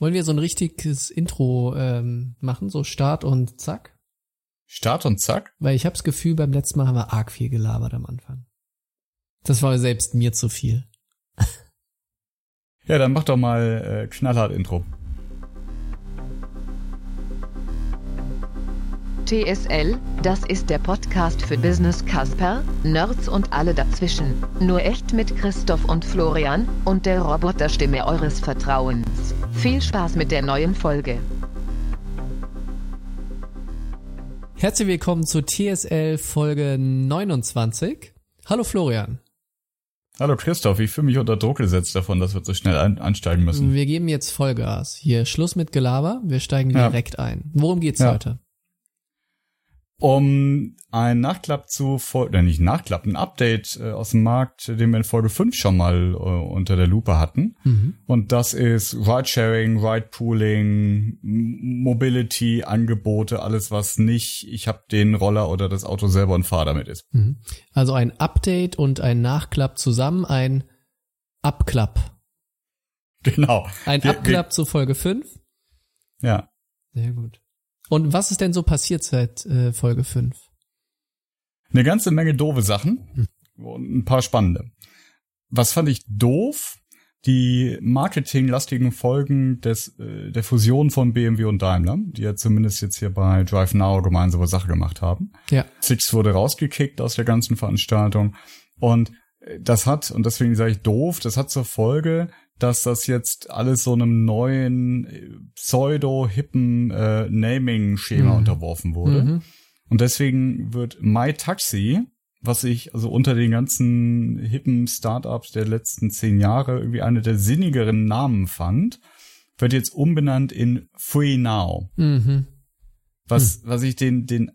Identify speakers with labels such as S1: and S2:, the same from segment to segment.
S1: Wollen wir so ein richtiges Intro ähm, machen, so Start und Zack?
S2: Start und Zack?
S1: Weil ich hab's Gefühl, beim letzten Mal haben wir arg viel gelabert am Anfang. Das war selbst mir zu viel.
S2: ja, dann mach doch mal äh, knallhart Intro.
S3: TSL, das ist der Podcast für Business Casper, Nerds und alle dazwischen. Nur echt mit Christoph und Florian und der Roboterstimme eures Vertrauens. Viel Spaß mit der neuen Folge.
S1: Herzlich willkommen zu TSL Folge 29. Hallo Florian.
S2: Hallo Christoph, ich fühle mich unter Druck gesetzt davon, dass wir so schnell ein ansteigen müssen.
S1: Wir geben jetzt Vollgas. Hier Schluss mit Gelaber, wir steigen direkt ja. ein. Worum geht's ja. heute?
S2: Um ein Nachklapp zu Folge, äh, nicht Nachklapp, ein Update äh, aus dem Markt, den wir in Folge 5 schon mal äh, unter der Lupe hatten. Mhm. Und das ist Ride-Sharing, Ride-Pooling, Mobility, Angebote, alles was nicht, ich habe den Roller oder das Auto selber und fahre damit ist. Mhm.
S1: Also ein Update und ein Nachklapp zusammen, ein Abklapp.
S2: Genau.
S1: Ein Abklapp zu Folge 5.
S2: Ja.
S1: Sehr gut. Und was ist denn so passiert seit äh, Folge 5?
S2: Eine ganze Menge doofe Sachen hm. und ein paar spannende. Was fand ich doof? Die marketinglastigen Folgen des, äh, der Fusion von BMW und Daimler, die ja zumindest jetzt hier bei Drive Now gemeinsame Sache gemacht haben.
S1: Ja.
S2: Six wurde rausgekickt aus der ganzen Veranstaltung und das hat, und deswegen sage ich doof, das hat zur Folge, dass das jetzt alles so einem neuen äh, pseudo-hippen äh, Naming-Schema mhm. unterworfen wurde. Mhm. Und deswegen wird MyTaxi, was ich also unter den ganzen hippen Startups der letzten zehn Jahre irgendwie eine der sinnigeren Namen fand, wird jetzt umbenannt in Free Now. Mhm. Was, mhm. was ich den, den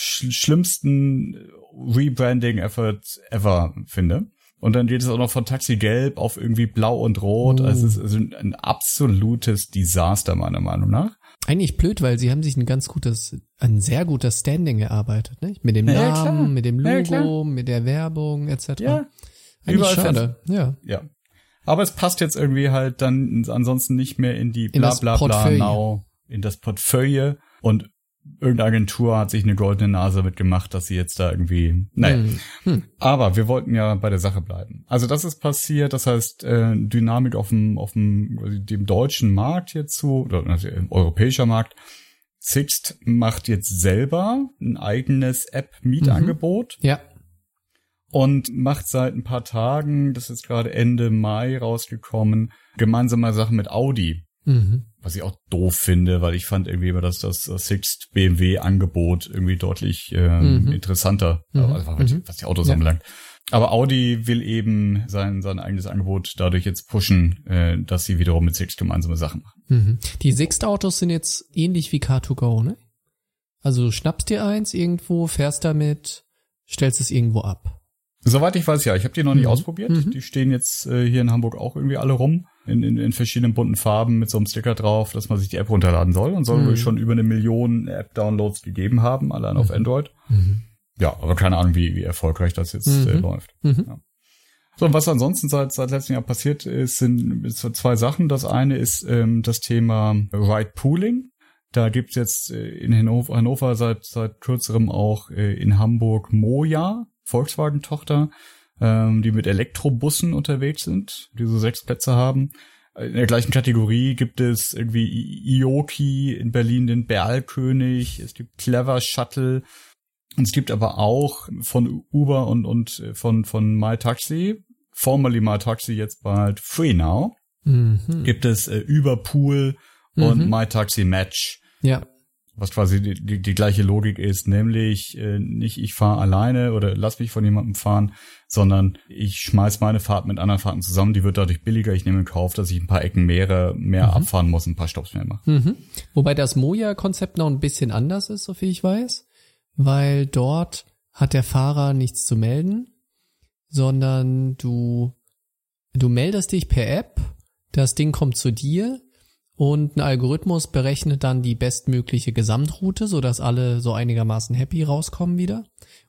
S2: abgeschlimmsten Rebranding-Effort ever finde. Und dann geht es auch noch von Taxi Gelb auf irgendwie Blau und Rot. Oh. Also es ist ein absolutes Desaster meiner Meinung nach.
S1: Eigentlich blöd, weil sie haben sich ein ganz gutes, ein sehr gutes Standing erarbeitet, ne? Mit dem ja, Namen, klar. mit dem Logo, ja, mit der Werbung etc. Ja, Eigentlich überall schade. Ja.
S2: Ja. Aber es passt jetzt irgendwie halt dann ansonsten nicht mehr in die bla bla bla now, in das Portfolio. Und irgendeine Agentur hat sich eine goldene Nase mitgemacht, dass sie jetzt da irgendwie, naja. Hm. Hm. Aber wir wollten ja bei der Sache bleiben. Also das ist passiert, das heißt, äh, Dynamik auf dem, auf dem, dem deutschen Markt jetzt zu, oder also europäischer Markt. Sixt macht jetzt selber ein eigenes App-Mietangebot.
S1: Mhm. Ja.
S2: Und macht seit ein paar Tagen, das ist gerade Ende Mai rausgekommen, gemeinsame Sachen mit Audi. Mhm. Was ich auch doof finde, weil ich fand irgendwie dass das, das Sixt BMW Angebot irgendwie deutlich äh, mhm. interessanter, mhm. also, was, mhm. was die Autos ja. anbelangt. Aber Audi will eben sein, sein eigenes Angebot dadurch jetzt pushen, äh, dass sie wiederum mit Sixt gemeinsame Sachen machen.
S1: Mhm. Die Sixt-Autos sind jetzt ähnlich wie Car2Go, ne? Also du schnappst dir eins irgendwo, fährst damit, stellst es irgendwo ab.
S2: Soweit ich weiß, ja. Ich habe die noch nicht mhm. ausprobiert. Mhm. Die stehen jetzt äh, hier in Hamburg auch irgendwie alle rum. In, in, in verschiedenen bunten Farben mit so einem Sticker drauf, dass man sich die App runterladen soll. Und soll mhm. schon über eine Million App-Downloads gegeben haben, allein auf mhm. Android. Mhm. Ja, aber keine Ahnung, wie, wie erfolgreich das jetzt äh, mhm. läuft. Ja. So, und was ansonsten seit, seit letztem Jahr passiert ist, sind zwei Sachen. Das eine ist ähm, das Thema Ride Pooling. Da gibt's jetzt äh, in Hannover, Hannover seit, seit kürzerem auch äh, in Hamburg Moja. Volkswagen-Tochter, ähm, die mit Elektrobussen unterwegs sind, die so sechs Plätze haben. In der gleichen Kategorie gibt es irgendwie Ioki in Berlin den Berlkönig, es gibt Clever Shuttle und es gibt aber auch von Uber und, und von, von MyTaxi, formerly MyTaxi, jetzt bald Free Now, mhm. gibt es äh, Überpool und mhm. MyTaxi Match.
S1: Ja
S2: was quasi die, die, die gleiche Logik ist, nämlich äh, nicht ich fahre alleine oder lass mich von jemandem fahren, sondern ich schmeiß meine Fahrt mit anderen Fahrten zusammen, die wird dadurch billiger, ich nehme in Kauf, dass ich ein paar Ecken mehr, mehr mhm. abfahren muss, ein paar Stops mehr mache.
S1: Mhm. Wobei das Moja-Konzept noch ein bisschen anders ist, so viel ich weiß, weil dort hat der Fahrer nichts zu melden, sondern du, du meldest dich per App, das Ding kommt zu dir, und ein Algorithmus berechnet dann die bestmögliche Gesamtroute, sodass alle so einigermaßen happy rauskommen wieder.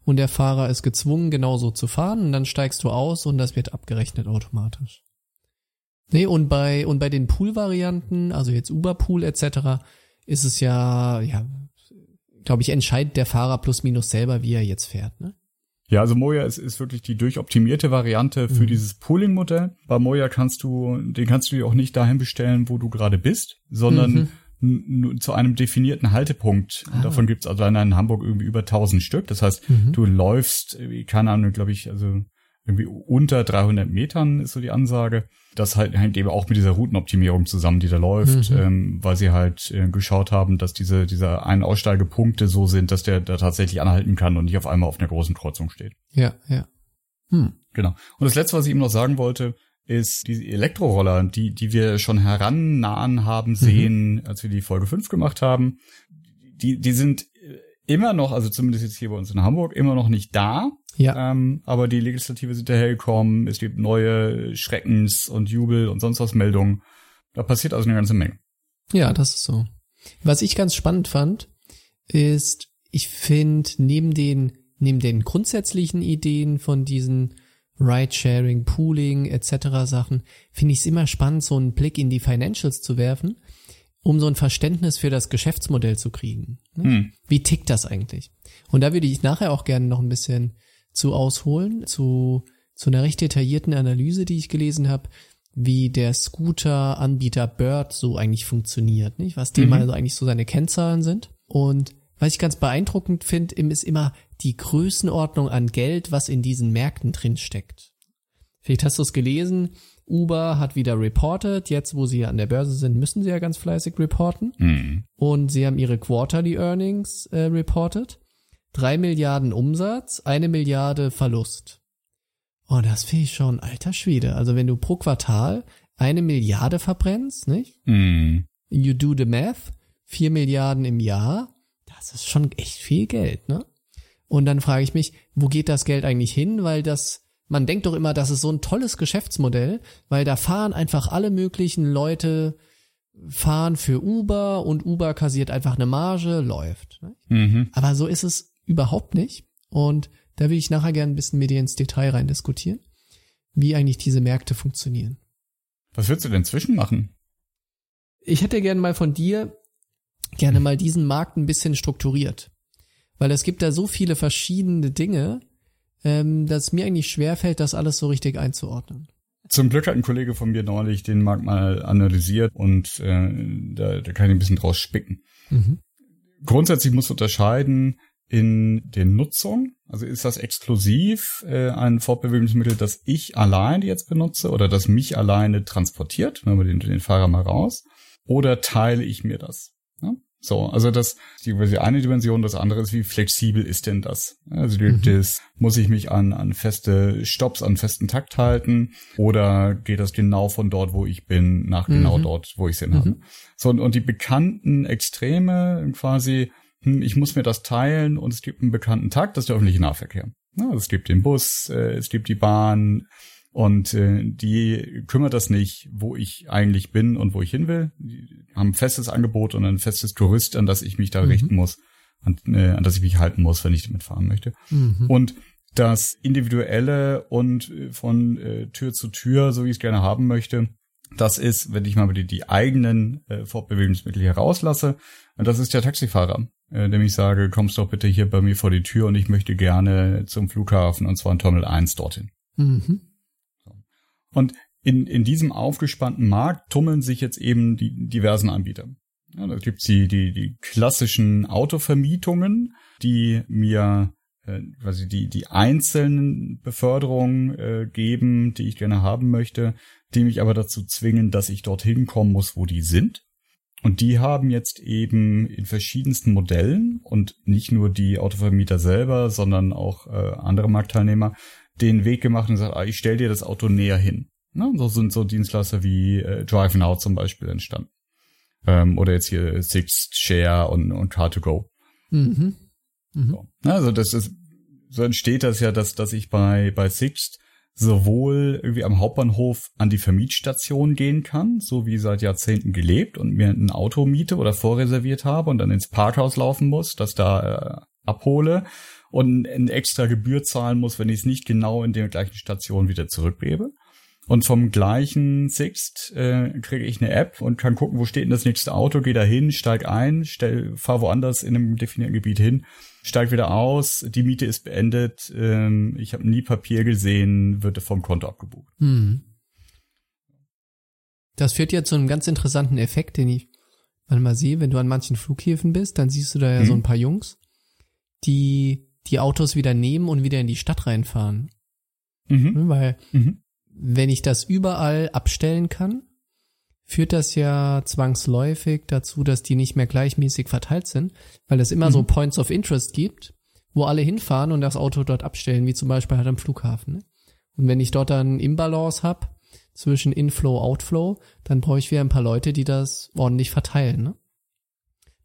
S1: Und der Fahrer ist gezwungen, genauso zu fahren und dann steigst du aus und das wird abgerechnet automatisch. Nee, und bei, und bei den Pool-Varianten, also jetzt Uber-Pool etc., ist es ja, ja, glaube ich, entscheidet der Fahrer plus minus selber, wie er jetzt fährt, ne?
S2: Ja, also Moja ist, ist wirklich die durchoptimierte Variante für mhm. dieses Pooling-Modell. Bei Moja kannst du, den kannst du dir auch nicht dahin bestellen, wo du gerade bist, sondern mhm. zu einem definierten Haltepunkt. Ah. Davon gibt's also in Hamburg irgendwie über 1000 Stück. Das heißt, mhm. du läufst, keine Ahnung, glaube ich, also irgendwie unter 300 Metern ist so die Ansage. Das halt hängt eben auch mit dieser Routenoptimierung zusammen, die da läuft, mhm. ähm, weil sie halt äh, geschaut haben, dass diese diese Ein- Aussteigepunkte so sind, dass der da tatsächlich anhalten kann und nicht auf einmal auf einer großen Kreuzung steht.
S1: Ja, ja.
S2: Hm. Genau. Und das letzte, was ich eben noch sagen wollte, ist diese Elektroroller, die die wir schon herannahen haben sehen, mhm. als wir die Folge 5 gemacht haben. Die die sind immer noch, also zumindest jetzt hier bei uns in Hamburg, immer noch nicht da.
S1: Ja.
S2: Ähm, aber die Legislative sind dahergekommen, es gibt neue Schreckens- und Jubel- und sonst was Meldungen. Da passiert also eine ganze Menge.
S1: Ja, das ist so. Was ich ganz spannend fand, ist, ich finde, neben den, neben den grundsätzlichen Ideen von diesen Ride-Sharing, Pooling etc. Sachen, finde ich es immer spannend, so einen Blick in die Financials zu werfen um so ein Verständnis für das Geschäftsmodell zu kriegen. Ne? Hm. Wie tickt das eigentlich? Und da würde ich nachher auch gerne noch ein bisschen zu ausholen, zu, zu einer recht detaillierten Analyse, die ich gelesen habe, wie der Scooter-Anbieter Bird so eigentlich funktioniert, nicht? Was dem mhm. also eigentlich so seine Kennzahlen sind. Und was ich ganz beeindruckend finde, ist immer die Größenordnung an Geld, was in diesen Märkten drin steckt. Vielleicht hast du es gelesen, Uber hat wieder reported. Jetzt, wo sie ja an der Börse sind, müssen sie ja ganz fleißig reporten. Mhm. Und sie haben ihre Quarterly Earnings äh, reported. Drei Milliarden Umsatz, eine Milliarde Verlust. Oh, das finde ich schon alter Schwede. Also wenn du pro Quartal eine Milliarde verbrennst, nicht? Mhm. You do the math, vier Milliarden im Jahr, das ist schon echt viel Geld, ne? Und dann frage ich mich, wo geht das Geld eigentlich hin? Weil das man denkt doch immer, das ist so ein tolles Geschäftsmodell, weil da fahren einfach alle möglichen Leute fahren für Uber und Uber kassiert einfach eine Marge, läuft. Ne? Mhm. Aber so ist es überhaupt nicht. Und da will ich nachher gerne ein bisschen mit dir ins Detail rein diskutieren, wie eigentlich diese Märkte funktionieren.
S2: Was würdest du denn zwischen machen?
S1: Ich hätte gerne mal von dir gerne mal diesen Markt ein bisschen strukturiert. Weil es gibt da so viele verschiedene Dinge, ähm, dass mir eigentlich schwerfällt, das alles so richtig einzuordnen.
S2: Zum Glück hat ein Kollege von mir neulich den Markt mal analysiert und äh, da, da kann ich ein bisschen draus spicken. Mhm. Grundsätzlich muss unterscheiden in der Nutzung. Also ist das exklusiv äh, ein Fortbewegungsmittel, das ich alleine jetzt benutze oder das mich alleine transportiert, wenn wir den, den Fahrer mal raus, oder teile ich mir das? Ja? So, also das ist die eine Dimension, das andere ist, wie flexibel ist denn das? Also mhm. das, muss ich mich an, an feste Stops, an festen Takt halten oder geht das genau von dort, wo ich bin, nach genau mhm. dort, wo ich es hin habe? Mhm. So, und, und die bekannten Extreme quasi, hm, ich muss mir das teilen und es gibt einen bekannten Takt, das ist der öffentliche Nahverkehr. Ja, also es gibt den Bus, äh, es gibt die Bahn, und äh, die kümmert das nicht, wo ich eigentlich bin und wo ich hin will. Die haben ein festes Angebot und ein festes Tourist, an das ich mich da mhm. richten muss, an, äh, an das ich mich halten muss, wenn ich damit fahren möchte. Mhm. Und das Individuelle und äh, von äh, Tür zu Tür, so wie ich es gerne haben möchte, das ist, wenn ich mal die, die eigenen äh, Fortbewegungsmittel hier rauslasse, und das ist der Taxifahrer, dem ich sage, kommst doch bitte hier bei mir vor die Tür und ich möchte gerne zum Flughafen und zwar in Terminal 1 dorthin. Mhm. Und in, in diesem aufgespannten Markt tummeln sich jetzt eben die diversen Anbieter. Ja, da gibt's die, die, die klassischen Autovermietungen, die mir äh, quasi die, die einzelnen Beförderungen äh, geben, die ich gerne haben möchte, die mich aber dazu zwingen, dass ich dorthin kommen muss, wo die sind. Und die haben jetzt eben in verschiedensten Modellen und nicht nur die Autovermieter selber, sondern auch äh, andere Marktteilnehmer den Weg gemacht und gesagt, ah, ich stell dir das Auto näher hin. Ne? So sind so Dienstleister wie äh, Drive Now zum Beispiel entstanden. Ähm, oder jetzt hier Sixt, Share und, und Car2Go. Mhm. Mhm. So. Also das ist, so entsteht das ja, dass, dass ich bei, bei Sixt sowohl irgendwie am Hauptbahnhof an die Vermietstation gehen kann, so wie seit Jahrzehnten gelebt und mir ein Auto miete oder vorreserviert habe und dann ins Parkhaus laufen muss, das da äh, abhole und eine extra Gebühr zahlen muss, wenn ich es nicht genau in der gleichen Station wieder zurückgebe. Und vom gleichen Sixt äh, kriege ich eine App und kann gucken, wo steht denn das nächste Auto, gehe da hin, steig ein, stell, fahr woanders in einem definierten Gebiet hin, steig wieder aus, die Miete ist beendet, ähm, ich habe nie Papier gesehen, wird vom Konto abgebucht.
S1: Hm. Das führt ja zu einem ganz interessanten Effekt, den ich manchmal sehe, wenn du an manchen Flughäfen bist, dann siehst du da ja mhm. so ein paar Jungs, die die Autos wieder nehmen und wieder in die Stadt reinfahren. Mhm. Weil mhm wenn ich das überall abstellen kann, führt das ja zwangsläufig dazu, dass die nicht mehr gleichmäßig verteilt sind, weil es immer mhm. so Points of Interest gibt, wo alle hinfahren und das Auto dort abstellen, wie zum Beispiel halt am Flughafen. Ne? Und wenn ich dort dann Imbalance habe zwischen Inflow, Outflow, dann brauche ich wieder ein paar Leute, die das ordentlich verteilen. Ne?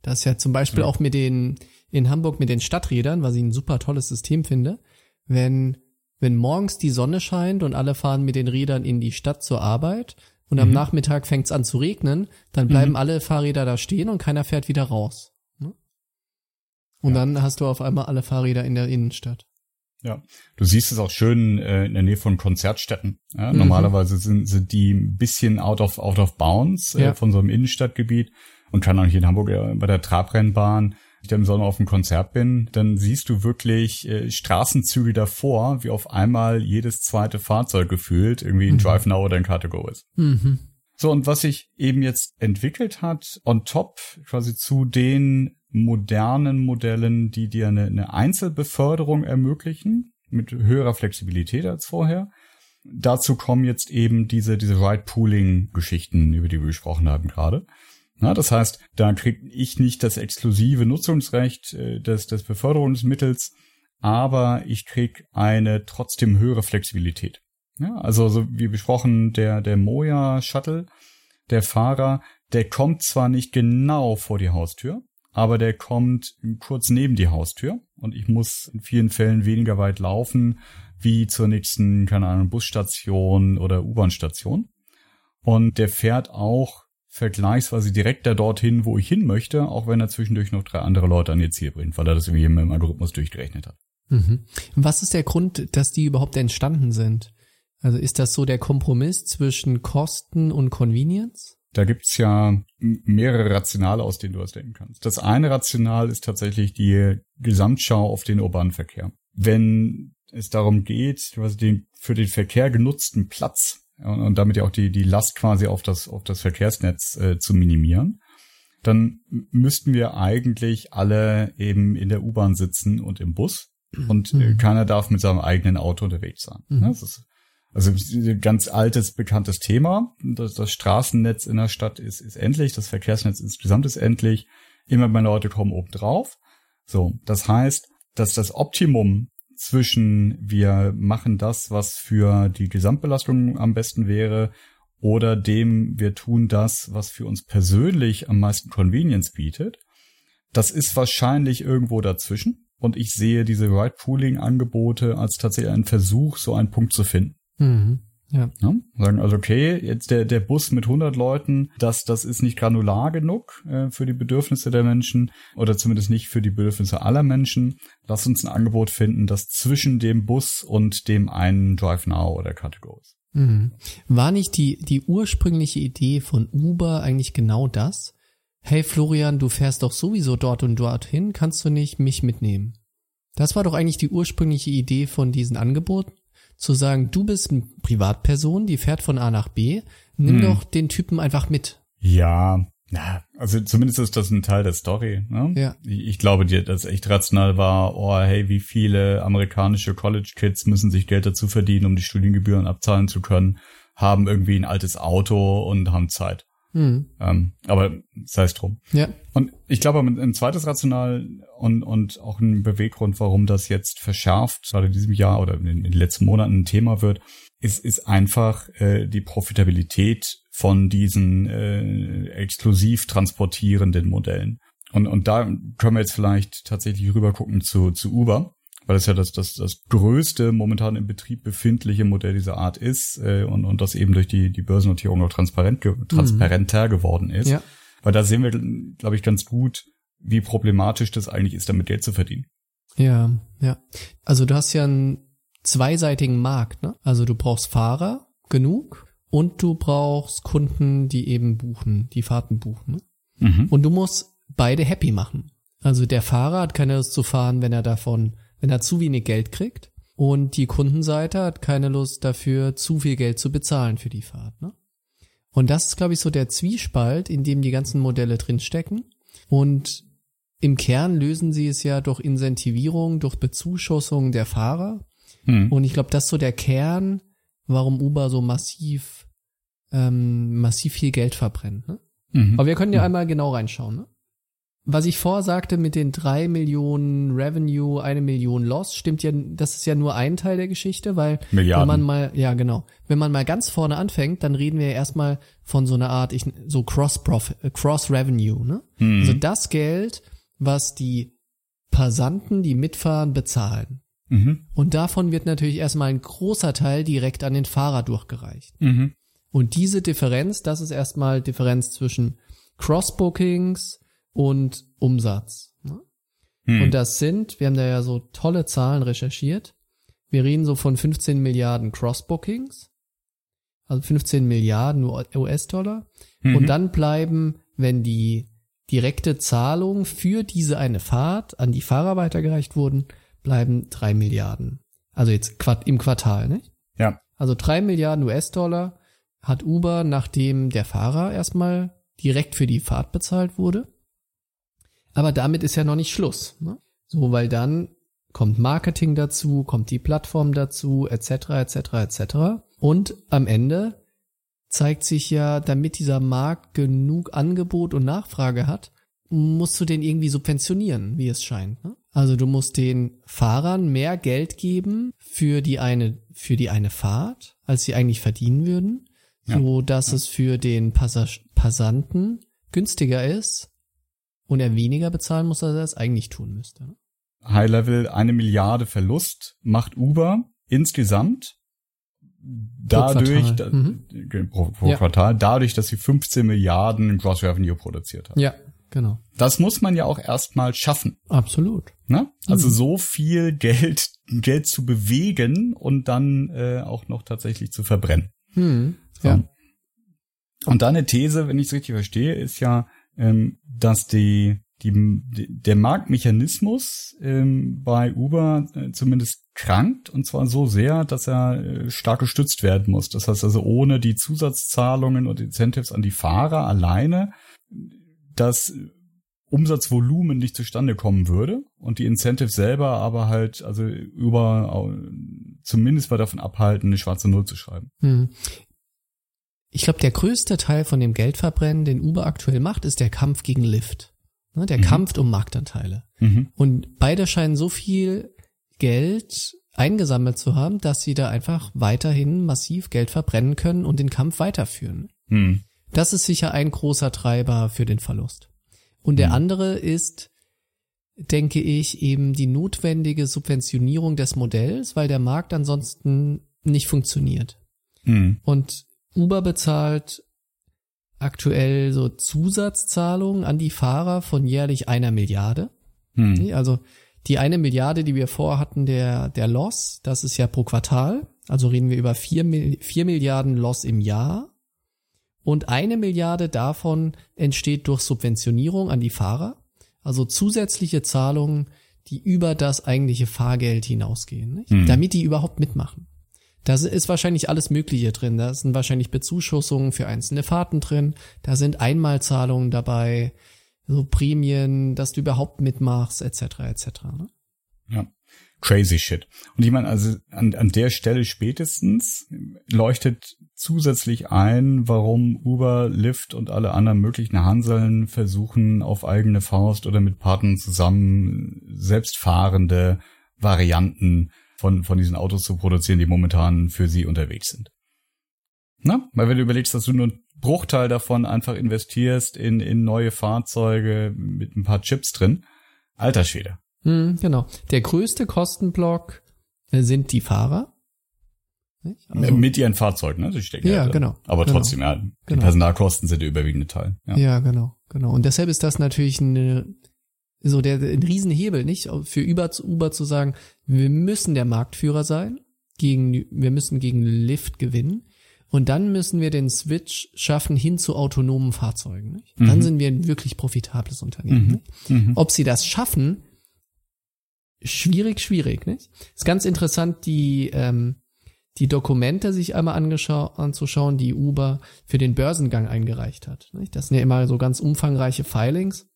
S1: Das ist ja zum Beispiel ja. auch mit den in Hamburg mit den Stadträdern, was ich ein super tolles System finde, wenn wenn morgens die Sonne scheint und alle fahren mit den Rädern in die Stadt zur Arbeit und mhm. am Nachmittag fängt es an zu regnen, dann bleiben mhm. alle Fahrräder da stehen und keiner fährt wieder raus. Ne? Und ja. dann hast du auf einmal alle Fahrräder in der Innenstadt.
S2: Ja, du siehst es auch schön äh, in der Nähe von Konzertstätten. Ja? Mhm. Normalerweise sind, sind die ein bisschen out of out of bounds äh, ja. von so einem Innenstadtgebiet und kann auch hier in Hamburg ja, bei der Trabrennbahn ich da im Sommer auf dem Konzert bin, dann siehst du wirklich äh, Straßenzüge davor, wie auf einmal jedes zweite Fahrzeug gefühlt irgendwie ein mhm. Drive Now oder ein Car2Go ist. Mhm. So, und was sich eben jetzt entwickelt hat, on top quasi zu den modernen Modellen, die dir eine, eine Einzelbeförderung ermöglichen, mit höherer Flexibilität als vorher. Dazu kommen jetzt eben diese, diese Ride-Pooling-Geschichten, über die wir gesprochen haben gerade. Na, das heißt, da kriege ich nicht das exklusive Nutzungsrecht äh, des, des Beförderungsmittels, aber ich krieg eine trotzdem höhere Flexibilität. Ja, also so wie besprochen, der, der Moja Shuttle, der Fahrer, der kommt zwar nicht genau vor die Haustür, aber der kommt kurz neben die Haustür und ich muss in vielen Fällen weniger weit laufen wie zur nächsten, keine Ahnung, Busstation oder U-Bahn-Station. Und der fährt auch vergleichsweise direkt da dorthin, wo ich hin möchte, auch wenn er zwischendurch noch drei andere Leute an ihr Ziel bringt, weil er das irgendwie im Algorithmus durchgerechnet hat.
S1: Mhm. Was ist der Grund, dass die überhaupt entstanden sind? Also ist das so der Kompromiss zwischen Kosten und Convenience?
S2: Da gibt's ja mehrere Rationale, aus denen du was denken kannst. Das eine Rational ist tatsächlich die Gesamtschau auf den urbanen Verkehr. Wenn es darum geht, quasi den für den Verkehr genutzten Platz und, und damit ja auch die, die Last quasi auf das, auf das Verkehrsnetz äh, zu minimieren, dann müssten wir eigentlich alle eben in der U-Bahn sitzen und im Bus und äh, mhm. keiner darf mit seinem eigenen Auto unterwegs sein. Mhm. Das ist also ein ganz altes, bekanntes Thema. Das, das Straßennetz in der Stadt ist, ist endlich, das Verkehrsnetz insgesamt ist endlich. Immer mehr Leute kommen oben drauf. So, das heißt, dass das Optimum zwischen wir machen das, was für die Gesamtbelastung am besten wäre, oder dem wir tun das, was für uns persönlich am meisten Convenience bietet. Das ist wahrscheinlich irgendwo dazwischen. Und ich sehe diese Ride-Pooling-Angebote als tatsächlich einen Versuch, so einen Punkt zu finden. Mhm. Ja. ja. Sagen also, okay, jetzt der, der Bus mit 100 Leuten, das, das ist nicht granular genug äh, für die Bedürfnisse der Menschen oder zumindest nicht für die Bedürfnisse aller Menschen. Lass uns ein Angebot finden, das zwischen dem Bus und dem einen Drive Now oder Car2Go ist.
S1: Mhm. War nicht die, die ursprüngliche Idee von Uber eigentlich genau das? Hey Florian, du fährst doch sowieso dort und dorthin, kannst du nicht mich mitnehmen? Das war doch eigentlich die ursprüngliche Idee von diesen Angeboten zu sagen, du bist eine Privatperson, die fährt von A nach B, nimm hm. doch den Typen einfach mit.
S2: Ja, ja, also zumindest ist das ein Teil der Story. Ne? Ja. Ich glaube, dir, das echt rational war, oh hey, wie viele amerikanische College-Kids müssen sich Geld dazu verdienen, um die Studiengebühren abzahlen zu können, haben irgendwie ein altes Auto und haben Zeit. Mhm. Ähm, aber sei es drum. Ja. Und ich glaube, ein zweites Rational und, und auch ein Beweggrund, warum das jetzt verschärft, gerade in diesem Jahr oder in den letzten Monaten ein Thema wird, ist, ist einfach äh, die Profitabilität von diesen äh, exklusiv transportierenden Modellen. Und, und da können wir jetzt vielleicht tatsächlich rüber gucken zu, zu Uber weil es ja das, das, das größte momentan im Betrieb befindliche Modell dieser Art ist äh, und, und das eben durch die, die Börsennotierung auch transparent, ge transparenter mhm. geworden ist. Ja. Weil da sehen wir, glaube ich, ganz gut, wie problematisch das eigentlich ist, damit Geld zu verdienen.
S1: Ja, ja. Also du hast ja einen zweiseitigen Markt, ne? Also du brauchst Fahrer genug und du brauchst Kunden, die eben buchen, die Fahrten buchen.
S2: Mhm.
S1: Und du musst beide happy machen. Also der Fahrer hat keine Lust zu fahren, wenn er davon, wenn er zu wenig Geld kriegt. Und die Kundenseite hat keine Lust dafür, zu viel Geld zu bezahlen für die Fahrt. Ne? Und das ist, glaube ich, so der Zwiespalt, in dem die ganzen Modelle drinstecken. Und im Kern lösen sie es ja durch Incentivierung, durch Bezuschussung der Fahrer.
S2: Hm.
S1: Und ich glaube, das ist so der Kern, warum Uber so massiv, ähm, massiv viel Geld verbrennt. Ne?
S2: Mhm.
S1: Aber wir können ja einmal genau reinschauen. Ne? Was ich vorsagte mit den drei Millionen Revenue, eine Million Loss, stimmt ja, das ist ja nur ein Teil der Geschichte, weil
S2: Milliarden.
S1: wenn man mal, ja genau, wenn man mal ganz vorne anfängt, dann reden wir ja erstmal von so einer Art, ich, so Cross Profit, äh, Cross Revenue, ne?
S2: Mhm.
S1: Also das Geld, was die Passanten, die mitfahren, bezahlen.
S2: Mhm.
S1: Und davon wird natürlich erstmal ein großer Teil direkt an den Fahrer durchgereicht.
S2: Mhm.
S1: Und diese Differenz, das ist erstmal Differenz zwischen Cross-Bookings und Umsatz. ne?
S2: Mhm.
S1: Und das sind, wir haben da ja so tolle Zahlen recherchiert. Wir reden so von 15 Milliarden Cross-Bookings, also 15 Milliarden US-Dollar.
S2: Mhm.
S1: Und dann bleiben, wenn die direkte Zahlung für diese eine Fahrt an die Fahrer weitergereicht wurden, bleiben drei Milliarden. Also jetzt im Quartal, nicht?
S2: Ja.
S1: Also drei Milliarden US-Dollar hat Uber, nachdem der Fahrer erstmal direkt für die Fahrt bezahlt wurde. Aber damit ist ja noch nicht Schluss. Ne? So, weil dann kommt Marketing dazu, kommt die Plattform dazu, etc., etc., etc. Und am Ende zeigt sich ja, damit dieser Markt genug Angebot und Nachfrage hat, musst du den irgendwie subventionieren, wie es scheint. Ne? Also du musst den Fahrern mehr Geld geben für die eine, für die eine Fahrt, als sie eigentlich verdienen würden,
S2: Ja.
S1: so dass es für den Passag Passanten günstiger ist und er weniger bezahlen muss, als er es eigentlich tun müsste. Ne?
S2: High Level eine Milliarde Verlust macht Uber insgesamt dadurch,
S1: Quartal.
S2: da,
S1: Mhm.
S2: pro, pro
S1: Ja.
S2: Quartal, dadurch, dass sie 15 Milliarden Gross Revenue produziert haben.
S1: Ja, genau.
S2: Das muss man ja auch erstmal schaffen.
S1: Absolut.
S2: Ne? Also
S1: Mhm.
S2: so viel Geld, Geld zu bewegen und dann äh, auch noch tatsächlich zu verbrennen.
S1: Hm.
S2: So.
S1: Ja.
S2: Und deine These, wenn ich es richtig verstehe, ist ja, ähm, dass die, die, der Marktmechanismus ähm, bei Uber äh, zumindest krankt und zwar so sehr, dass er äh, stark gestützt werden muss. Das heißt also ohne die Zusatzzahlungen und Incentives an die Fahrer alleine das Umsatzvolumen nicht zustande kommen würde und die Incentives selber aber halt also über zumindest mal davon abhalten, eine schwarze Null zu schreiben.
S1: Hm. Ich glaube, der größte Teil von dem Geldverbrennen, den Uber aktuell macht, ist der Kampf gegen Lyft. Ne, Der
S2: Mhm.
S1: Kampf um Marktanteile.
S2: Mhm.
S1: Und beide scheinen so viel Geld eingesammelt zu haben, dass sie da einfach weiterhin massiv Geld verbrennen können und den Kampf weiterführen.
S2: Hm.
S1: Das ist sicher ein großer Treiber für den Verlust. Und der
S2: Mhm.
S1: andere ist, denke ich, eben die notwendige Subventionierung des Modells, weil der Markt ansonsten nicht funktioniert.
S2: Hm.
S1: Und Uber bezahlt aktuell so Zusatzzahlungen an die Fahrer von jährlich einer Milliarde.
S2: Hm.
S1: Also die eine Milliarde, die wir vorhatten, der, der Loss, das ist ja pro Quartal. Also reden wir über vier, vier Milliarden Loss im Jahr. Und eine Milliarde davon entsteht durch Subventionierung an die Fahrer. Also zusätzliche Zahlungen, die über das eigentliche Fahrgeld hinausgehen?
S2: Hm.
S1: damit die überhaupt mitmachen. Da ist wahrscheinlich alles Mögliche drin. Da sind wahrscheinlich Bezuschussungen für einzelne Fahrten drin. Da sind Einmalzahlungen dabei, so Prämien, dass du überhaupt mitmachst, etc. etc. Ne?
S2: Ja. Crazy shit. Und ich meine, also an, an der Stelle spätestens leuchtet zusätzlich ein, warum Uber, Lyft und alle anderen möglichen Hanseln versuchen, auf eigene Faust oder mit Partnern zusammen selbstfahrende Varianten von, von diesen Autos zu produzieren, die momentan für sie unterwegs sind. Na? Weil wenn du überlegst, dass du nur einen Bruchteil davon einfach investierst in, in neue Fahrzeuge mit ein paar Chips drin, alter Schwede.
S1: Hm, genau. Der größte Kostenblock äh, sind die Fahrer. Also,
S2: mit ihren Fahrzeugen, ne? Sie stecken
S1: Ja,
S2: drin.
S1: genau.
S2: Aber
S1: Genau.
S2: trotzdem, ja, die
S1: Genau.
S2: Personalkosten sind der überwiegende Teil. Ja.
S1: ja. genau, genau. Und deshalb ist das natürlich eine, so der, ein Riesenhebel, nicht? Für Uber, zu- Uber zu sagen, wir müssen der Marktführer sein, gegen, wir müssen gegen Lyft gewinnen. Und dann müssen wir den Switch schaffen hin zu autonomen Fahrzeugen. Nicht? Dann
S2: Mhm.
S1: sind wir ein wirklich profitables Unternehmen. Nicht?
S2: Mhm.
S1: Ob sie das schaffen, schwierig, schwierig. Nicht? Ist ganz interessant, die ähm, die Dokumente sich einmal anzuschauen, die Uber für den Börsengang eingereicht hat. Nicht? Das sind ja immer so ganz umfangreiche Filings.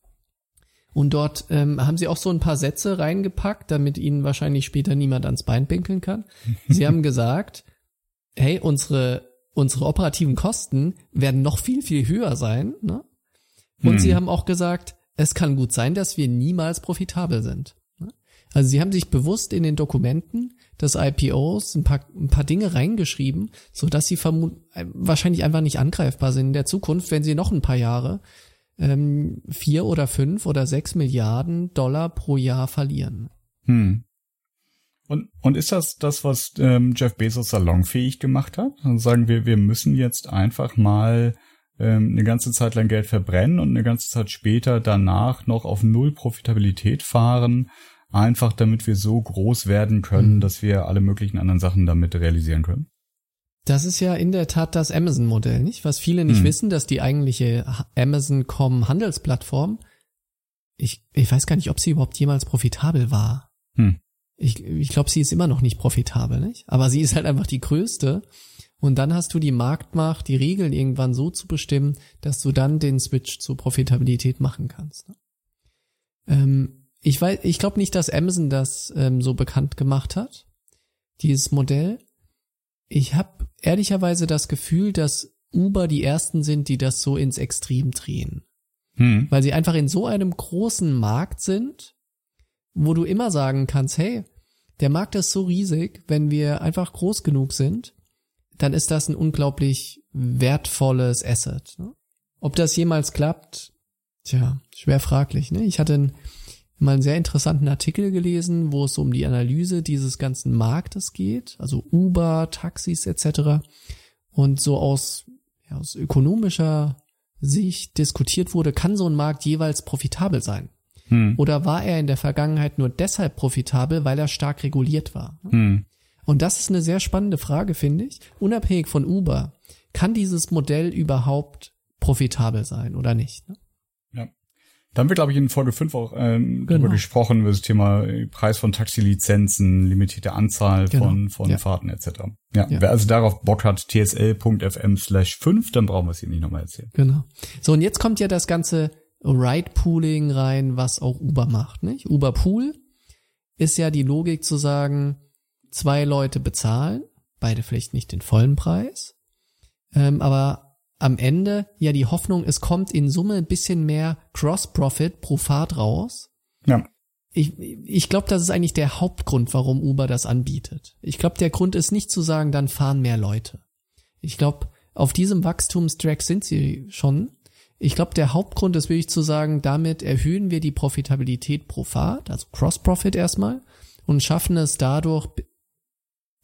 S1: Und dort ähm, haben sie auch so ein paar Sätze reingepackt, damit ihnen wahrscheinlich später niemand ans Bein pinkeln kann. Sie haben gesagt, hey, unsere, unsere operativen Kosten werden noch viel, viel höher sein. Ne? Und
S2: Hm.
S1: sie haben auch gesagt, es kann gut sein, dass wir niemals profitabel sind. ne? Also sie haben sich bewusst in den Dokumenten des IPOs ein paar, ein paar Dinge reingeschrieben, so dass sie vermut äh, wahrscheinlich einfach nicht angreifbar sind in der Zukunft, wenn sie noch ein paar Jahre ähm, vier oder fünf oder sechs Milliarden Dollar pro Jahr verlieren.
S2: Hm. Und, und ist das das, was ähm, Jeff Bezos salonfähig gemacht hat? Und sagen wir, wir müssen jetzt einfach mal ähm, eine ganze Zeit lang Geld verbrennen und eine ganze Zeit später danach noch auf Null Profitabilität fahren, einfach damit wir so groß werden können,
S1: Mhm.
S2: dass wir alle möglichen anderen Sachen damit realisieren können.
S1: Das ist ja in der Tat das Amazon-Modell, nicht? Was viele nicht
S2: Hm.
S1: wissen, dass die eigentliche Amazon.com Handelsplattform, ich, ich weiß gar nicht, ob sie überhaupt jemals profitabel war.
S2: Hm.
S1: Ich, ich glaube, sie ist immer noch nicht profitabel, nicht? Aber sie ist halt einfach die größte. Und dann hast du die Marktmacht, die Regeln irgendwann so zu bestimmen, dass du dann den Switch zur Profitabilität machen kannst. Ne? Ähm, ich weiß, ich glaube nicht, dass Amazon das ähm, so bekannt gemacht hat, dieses Modell. Ich habe ehrlicherweise das Gefühl, dass Uber die ersten sind, die das so ins Extrem drehen.
S2: Hm.
S1: Weil sie einfach in so einem großen Markt sind, wo du immer sagen kannst, hey, der Markt ist so riesig, wenn wir einfach groß genug sind, dann ist das ein unglaublich wertvolles Asset. Ne? Ob das jemals klappt, tja, schwer fraglich. Ne? Ich hatte einen, mal einen sehr interessanten Artikel gelesen, wo es um die Analyse dieses ganzen Marktes geht, also Uber, Taxis etc. Und so aus, ja, aus ökonomischer Sicht diskutiert wurde, kann so ein Markt jeweils profitabel sein?
S2: Hm.
S1: Oder war er in der Vergangenheit nur deshalb profitabel, weil er stark reguliert war?
S2: Hm.
S1: Und das ist eine sehr spannende Frage, finde ich. Unabhängig von Uber, kann dieses Modell überhaupt profitabel sein oder nicht? Ne?
S2: Da haben wir, glaube ich, in Folge 5 auch ähm,
S1: Genau.
S2: darüber gesprochen, über das Thema äh, Preis von Taxilizenzen, limitierte Anzahl
S1: Genau.
S2: von, von
S1: Ja.
S2: Fahrten etc. Ja,
S1: Ja.
S2: wer also darauf Bock hat, tsl.fm slash 5, dann brauchen wir es hier nicht nochmal erzählen.
S1: Genau. So, und jetzt kommt ja das ganze Ride-Pooling rein, was auch Uber macht, nicht? Uber Pool ist ja die Logik zu sagen, zwei Leute bezahlen, beide vielleicht nicht den vollen Preis, ähm, aber am Ende ja die Hoffnung, es kommt in Summe ein bisschen mehr Cross-Profit pro Fahrt raus.
S2: Ja.
S1: Ich, ich glaube, das ist eigentlich der Hauptgrund, warum Uber das anbietet. Ich glaube, der Grund ist nicht zu sagen, dann fahren mehr Leute. Ich glaube, auf diesem Wachstumstrack sind sie schon. Ich glaube, der Hauptgrund ist wirklich zu sagen, damit erhöhen wir die Profitabilität pro Fahrt, also Cross-Profit erstmal, und schaffen es dadurch,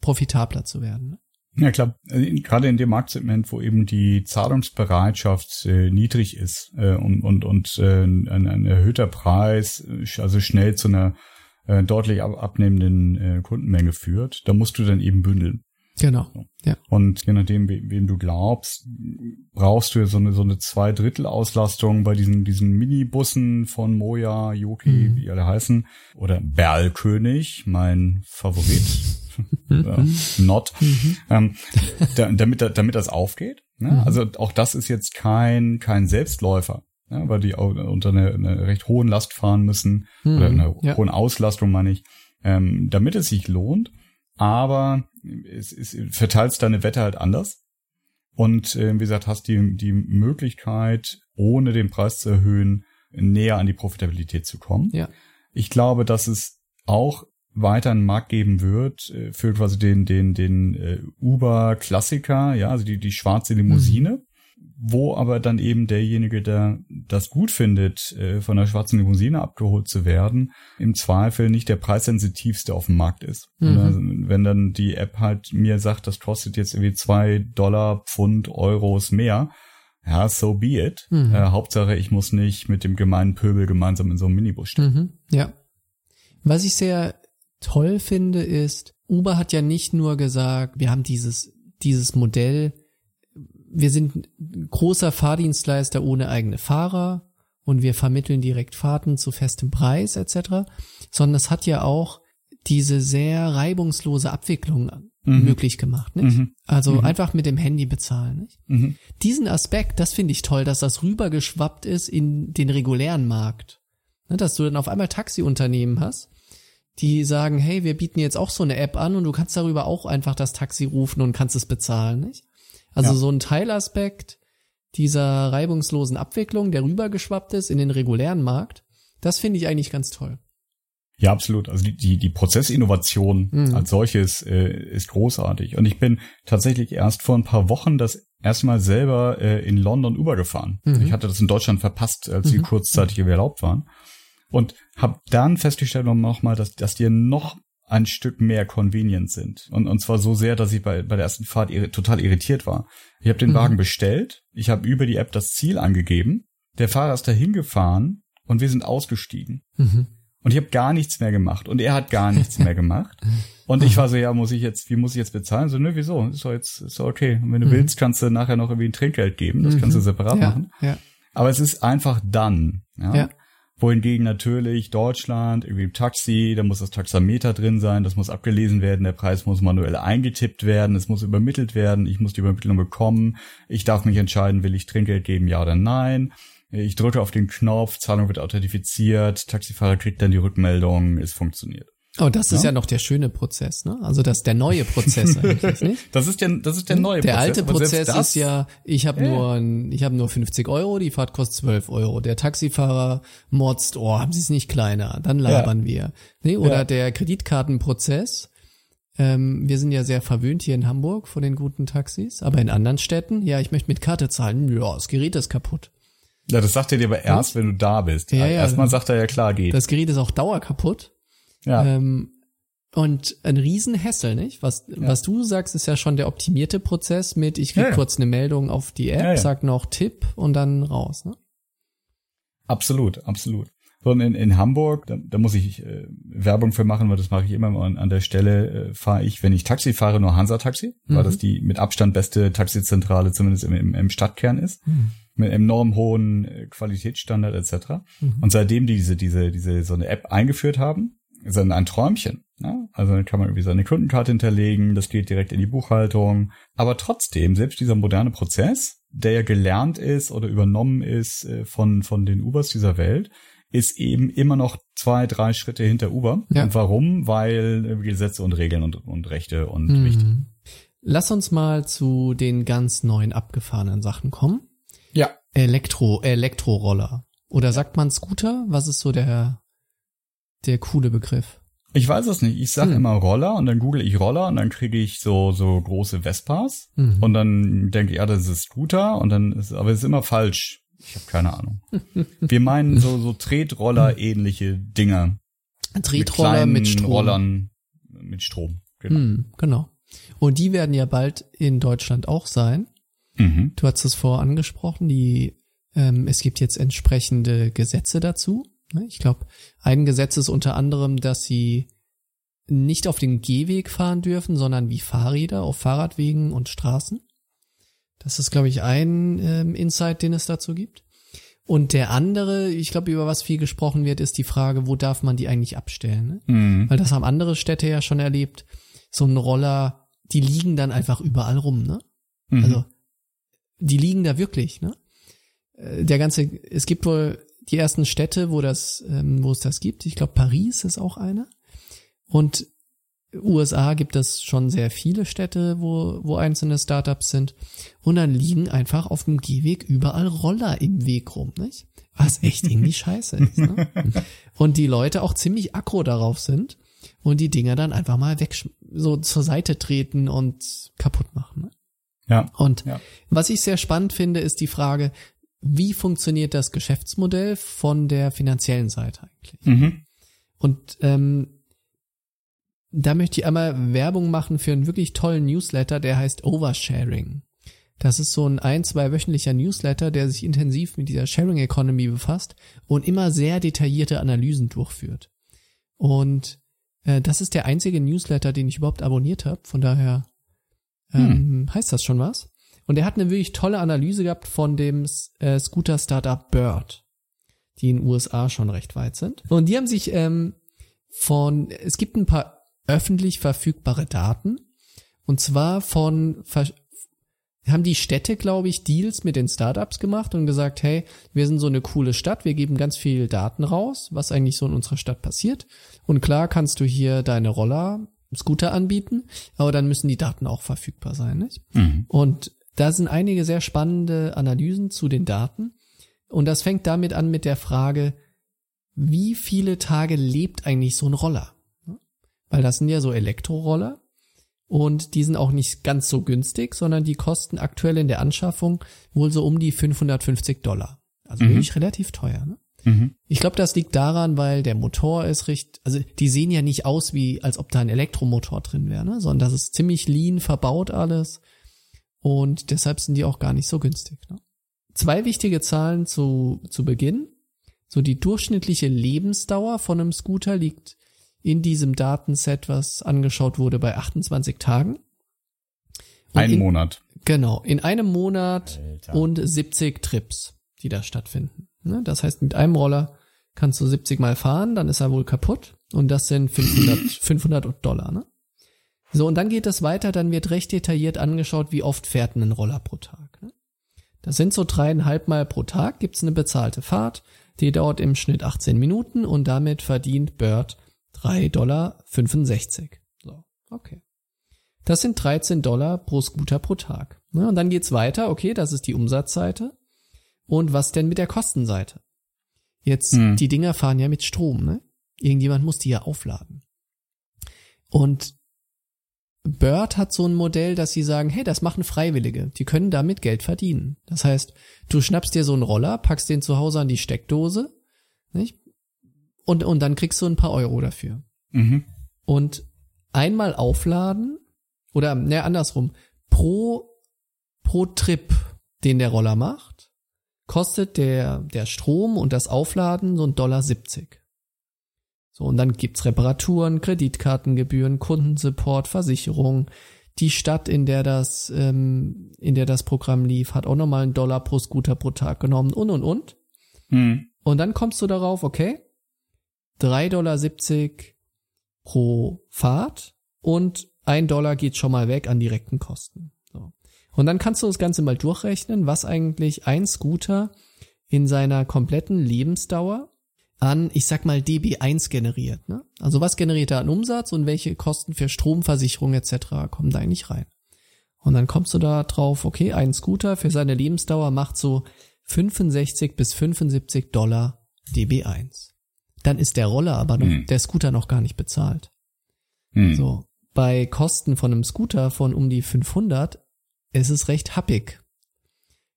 S1: profitabler zu werden.
S2: Ja klar, äh, gerade in dem Marktsegment, wo eben die Zahlungsbereitschaft äh, niedrig ist äh, und, und, und äh, ein, ein erhöhter Preis, äh, also schnell zu einer äh, deutlich ab abnehmenden äh, Kundenmenge führt, da musst du dann eben bündeln.
S1: Genau. Ja.
S2: Und je nachdem, we wem du glaubst, brauchst du so eine, so eine Zwei-Drittel-Auslastung bei diesen, diesen Minibussen von Moja, Yoki,
S1: Mhm.
S2: wie alle heißen. Oder Berlkönig, mein Favorit. Ja, not. Ähm, da, damit, da- damit das aufgeht. Ne?
S1: Mhm.
S2: Also auch das ist jetzt kein, kein Selbstläufer. Ja, weil die auch unter einer, einer recht hohen Last fahren müssen oder einer
S1: Mhm. Ja.
S2: hohen Auslastung, meine ich, ähm, damit es sich lohnt. Aber es, es verteilst deine Wette halt anders. Und äh, wie gesagt, hast die, die Möglichkeit, ohne den Preis zu erhöhen, näher an die Profitabilität zu kommen.
S1: Ja.
S2: Ich glaube, dass es auch weiter einen Markt geben wird äh, für quasi den den den äh, Uber Klassiker, ja, also die die schwarze Limousine, wo aber dann eben derjenige, der das gut findet, äh, von der schwarzen Limousine abgeholt zu werden, im Zweifel nicht der preissensitivste auf dem Markt ist.
S1: Mhm.
S2: Und also, wenn dann die App halt mir sagt, das kostet jetzt irgendwie zwei Dollar, Pfund, Euros mehr, ja, so be it.
S1: Mhm.
S2: Äh, Hauptsache, ich muss nicht mit dem gemeinen Pöbel gemeinsam in so einem Minibus stehen.
S1: Mhm, ja. Was ich sehr toll finde, ist, Uber hat ja nicht nur gesagt, wir haben dieses, dieses Modell wir sind großer Fahrdienstleister ohne eigene Fahrer und wir vermitteln direkt Fahrten zu festem Preis etc., sondern es hat ja auch diese sehr reibungslose Abwicklung mhm. möglich gemacht, nicht? Mhm. Also mhm. einfach mit dem Handy bezahlen, nicht? Mhm. Diesen Aspekt, das finde ich toll, dass das rübergeschwappt ist in den regulären Markt. Ne, dass du dann auf einmal Taxiunternehmen hast, die sagen, hey, wir bieten jetzt auch so eine App an und du kannst darüber auch einfach das Taxi rufen und kannst es bezahlen, nicht? Also ja. so ein Teilaspekt dieser reibungslosen Abwicklung, der rübergeschwappt ist in den regulären Markt, das finde ich eigentlich ganz toll.
S2: Ja, absolut. Also die, die, die Prozessinnovation mhm. als solches äh, ist großartig. Und ich bin tatsächlich erst vor ein paar Wochen das erste Mal selber äh, in London Uber gefahren. Mhm. Ich hatte das in Deutschland verpasst, als sie mhm. kurzzeitig erlaubt waren. Und habe dann festgestellt nochmal, dass, dass die noch ein Stück mehr convenient sind. Und, und zwar so sehr, dass ich bei, bei der ersten Fahrt irri total irritiert war. Ich habe den mhm. Wagen bestellt, ich habe über die App das Ziel angegeben, der Fahrer ist dahin gefahren und wir sind ausgestiegen. Mhm. Und ich habe gar nichts mehr gemacht und er hat gar nichts mehr gemacht. Und ich war so, ja, muss ich jetzt, wie muss ich jetzt bezahlen? So, nö, wieso? Ist doch jetzt, ist doch okay. Und wenn du mhm. willst, kannst du nachher noch irgendwie ein Trinkgeld geben. Das mhm. kannst du separat ja, machen. Ja. Aber es ist einfach dann. Ja? ja. Wohingegen natürlich Deutschland, irgendwie Taxi, da muss das Taxameter drin sein, das muss abgelesen werden, der Preis muss manuell eingetippt werden, es muss übermittelt werden, ich muss die Übermittlung bekommen, ich darf mich entscheiden, will ich Trinkgeld geben, ja oder nein. Ich drücke auf den Knopf, Zahlung wird authentifiziert, Taxifahrer kriegt dann die Rückmeldung, es funktioniert.
S1: Oh, das ja? ist ja noch der schöne Prozess, ne? Also das der neue Prozess eigentlich, nicht?
S2: das ist der, das ist der neue
S1: der Prozess. Der alte Prozess ist ja, ich habe ja. nur, ich habe nur 50 Euro, die Fahrt kostet 12 Euro. Der Taxifahrer motzt, oh, haben Sie es nicht kleiner? Dann labern ja. wir. Nee, oder der Kreditkartenprozess. Ähm, wir sind ja sehr verwöhnt hier in Hamburg von den guten Taxis, aber in anderen Städten, ja, ich möchte mit Karte zahlen. Ja, das Gerät ist kaputt.
S2: Ja, das sagt er dir aber erst, wenn du da bist. Ja, ja. Erstmal sagt er ja klar, geht.
S1: Das Gerät ist auch dauerkaputt. Ja. Ähm, und ein Riesenhässel, nicht? Was, ja. was du sagst, ist ja schon der optimierte Prozess mit, ich krieg ja, ja. kurz eine Meldung auf die App, sag noch Tipp und dann raus, ne?
S2: Absolut, absolut. So, in, in Hamburg, da, da muss ich äh, Werbung für machen, weil das mache ich immer an, an der Stelle, äh, fahre ich, wenn ich Taxi fahre, nur Hansa-Taxi, mhm. weil das die mit Abstand beste Taxizentrale zumindest im, im, im Stadtkern ist. Mhm mit enorm hohen äh, Qualitätsstandard etc. Mhm. Und seitdem diese diese diese so eine App eingeführt haben, ist dann ein Träumchen. Ne? Also dann kann man irgendwie seine Kundenkarte hinterlegen, das geht direkt in die Buchhaltung. Aber trotzdem, selbst dieser moderne Prozess, der ja gelernt ist oder übernommen ist äh, von, von den Ubers dieser Welt, ist eben immer noch zwei, drei Schritte hinter Uber. Ja. Und warum? Weil Gesetze und Regeln und, und Rechte und mhm. Wichtig.
S1: Lass uns mal zu den ganz neuen abgefahrenen Sachen kommen.
S2: Ja.
S1: Elektro, Elektroroller. Oder sagt man Scooter? Was ist so der der coole Begriff?
S2: Ich weiß es nicht. Ich sage hm. immer Roller und dann google ich Roller und dann kriege ich so so große Vespas mhm. und dann denke ich, ja, das ist Scooter und dann ist aber es ist immer falsch. Ich habe keine Ahnung. Wir meinen so so Tretroller ähnliche Dinger.
S1: Tretroller mit, mit Strom.
S2: Rollern mit Strom.
S1: Genau. Hm, genau. Und die werden ja bald in Deutschland auch sein. Mhm. Du hast es vorher angesprochen, die ähm, es gibt jetzt entsprechende Gesetze dazu. Ne? Ich glaube, ein Gesetz ist unter anderem, dass sie nicht auf den Gehweg fahren dürfen, sondern wie Fahrräder auf Fahrradwegen und Straßen. Das ist, glaube ich, ein ähm, Insight, den es dazu gibt. Und der andere, ich glaube, über was viel gesprochen wird, ist die Frage, wo darf man die eigentlich abstellen? Ne? Mhm. Weil das haben andere Städte ja schon erlebt. So ein Roller, die liegen dann einfach überall rum, ne? Mhm. Also, die liegen da wirklich, ne? Äh, der ganze, es gibt wohl die ersten Städte, wo das, ähm, wo es das gibt. Ich glaube, Paris ist auch eine. Und USA gibt es schon sehr viele Städte, wo, wo einzelne Startups sind. Und dann liegen einfach auf dem Gehweg überall Roller im Weg rum, nicht? Was echt irgendwie scheiße ist. Ne? Und die Leute auch ziemlich aggro darauf sind und die Dinger dann einfach mal weg, so zur Seite treten und kaputt machen. Ne?
S2: Ja.
S1: Und
S2: ja.
S1: was ich sehr spannend finde, ist die Frage, wie funktioniert das Geschäftsmodell von der finanziellen Seite eigentlich? Mhm. Und ähm, da möchte ich einmal Werbung machen für einen wirklich tollen Newsletter, der heißt Oversharing. Das ist so ein ein, zwei wöchentlicher Newsletter, der sich intensiv mit dieser Sharing Economy befasst und immer sehr detaillierte Analysen durchführt. Und äh, das ist der einzige Newsletter, den ich überhaupt abonniert habe. Von daher ähm, hm. heißt das schon was. Und er hat eine wirklich tolle Analyse gehabt von dem äh, Scooter-Startup Bird, die in den USA schon recht weit sind. Und die haben sich ähm, von, es gibt ein paar öffentlich verfügbare Daten, und zwar von, haben die Städte, glaube ich, Deals mit den Startups gemacht und gesagt, hey, wir sind so eine coole Stadt, wir geben ganz viel Daten raus, was eigentlich so in unserer Stadt passiert. Und klar kannst du hier deine Roller, Scooter anbieten, aber dann müssen die Daten auch verfügbar sein. Nicht? Mhm. Und da sind einige sehr spannende Analysen zu den Daten. Und das fängt damit an mit der Frage, wie viele Tage lebt eigentlich so ein Roller? Weil das sind ja so Elektroroller und die sind auch nicht ganz so günstig, sondern die kosten aktuell in der Anschaffung wohl so um die 550 Dollar. Also mhm. wirklich relativ teuer. Ne? Mhm. Ich glaube, das liegt daran, weil der Motor ist richtig, also die sehen ja nicht aus wie, als ob da ein Elektromotor drin wäre, ne? sondern das ist ziemlich lean verbaut alles und deshalb sind die auch gar nicht so günstig. Ne? Zwei wichtige Zahlen zu, zu Beginn. So die durchschnittliche Lebensdauer von einem Scooter liegt in diesem Datenset, was angeschaut wurde, bei 28 Tagen.
S2: Und Ein in, Monat.
S1: Genau, in einem Monat Alter. und 70 Trips, die da stattfinden. Ne? Das heißt, mit einem Roller kannst du 70 Mal fahren, dann ist er wohl kaputt und das sind 500, 500 Dollar. Ne? So, und dann geht es weiter, dann wird recht detailliert angeschaut, wie oft fährt ein Roller pro Tag. Ne? Das sind so dreieinhalb Mal pro Tag, gibt's eine bezahlte Fahrt, die dauert im Schnitt 18 Minuten und damit verdient Bird 3,65 Dollar. So, okay. Das sind 13 Dollar pro Scooter pro Tag. Ne? Und dann geht's weiter, okay, das ist die Umsatzseite. Und was denn mit der Kostenseite? Jetzt, hm. die Dinger fahren ja mit Strom, ne? Irgendjemand muss die ja aufladen. Und Bird hat so ein Modell, dass sie sagen, hey, das machen Freiwillige. Die können damit Geld verdienen. Das heißt, du schnappst dir so einen Roller, packst den zu Hause an die Steckdose, nicht? Und, und dann kriegst du ein paar Euro dafür. Mhm. Und einmal aufladen, oder, ne, andersrum, pro, pro Trip, den der Roller macht, kostet der, der Strom und das Aufladen so ein Dollar 70. So, und dann gibt's Reparaturen, Kreditkartengebühren, Kundensupport, Versicherung. Die Stadt, in der das, ähm, in der das Programm lief, hat auch nochmal einen Dollar pro Scooter pro Tag genommen und und und. Hm. Und dann kommst du darauf, okay, 3,70 Dollar pro Fahrt und ein Dollar geht schon mal weg an direkten Kosten. So. Und dann kannst du das Ganze mal durchrechnen, was eigentlich ein Scooter in seiner kompletten Lebensdauer an, ich sag mal, DB1 generiert. Ne? Also was generiert er an Umsatz und welche Kosten für Stromversicherung etc. kommen da eigentlich rein? Und dann kommst du da drauf, okay, ein Scooter für seine Lebensdauer macht so 65 bis 75 Dollar DB1. Dann ist der Roller aber noch, hm. der Scooter noch gar nicht bezahlt. Hm. So. Bei Kosten von einem Scooter von um die 500 ist es recht happig.